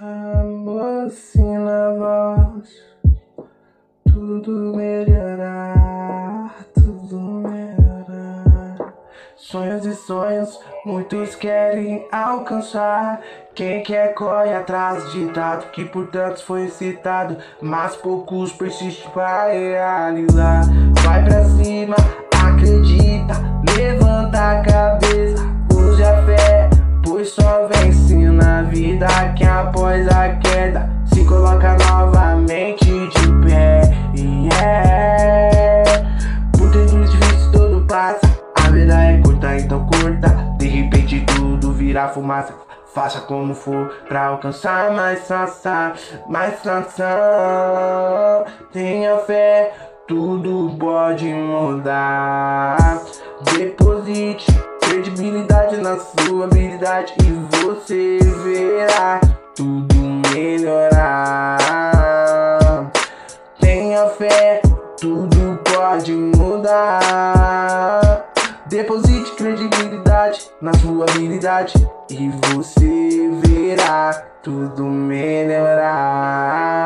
Amor, na voz, tudo melhorar, tudo melhorar. Sonhos e sonhos, muitos querem alcançar. Quem quer corre atrás de dado que por tantos foi citado, mas poucos persistem para realizar. Vai pra cima, acredita, levanta vida que após a queda se coloca novamente de pé. Yeah. Por tempos difíceis tudo passa, a vida é curta, então curta. De repente tudo vira fumaça. Faça como for pra alcançar mais sanção, mais sanção. Tenha fé, tudo pode mudar. Deposite credibilidade na sua habilidade e você verá tudo melhorar. Tenha fé, tudo pode mudar. Deposite credibilidade na sua habilidade e você verá tudo melhorar.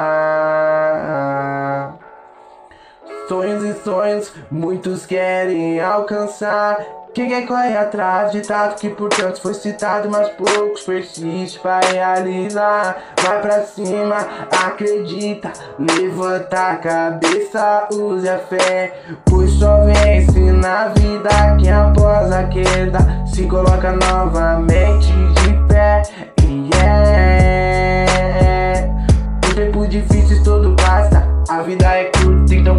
Sonhos e sonhos, muitos querem alcançar. Quem quer correr atrás de dado que por tantos foi citado, mas poucos persiste para realizar. Vai pra cima, acredita, levanta a cabeça, use a fé, pois só vence na vida que após a queda se coloca novamente de pé. Yeah. Por tempo difíceis tudo basta, a vida é curta, então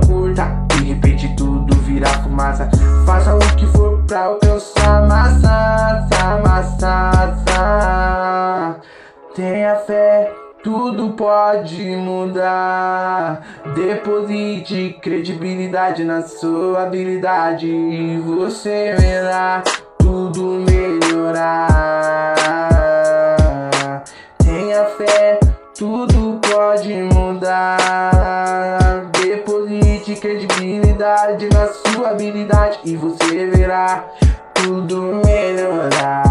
tudo pode mudar. Deposite credibilidade na sua habilidade e você verá tudo melhorar. Tenha fé, tudo pode mudar. Deposite credibilidade na sua habilidade e você verá tudo melhorar.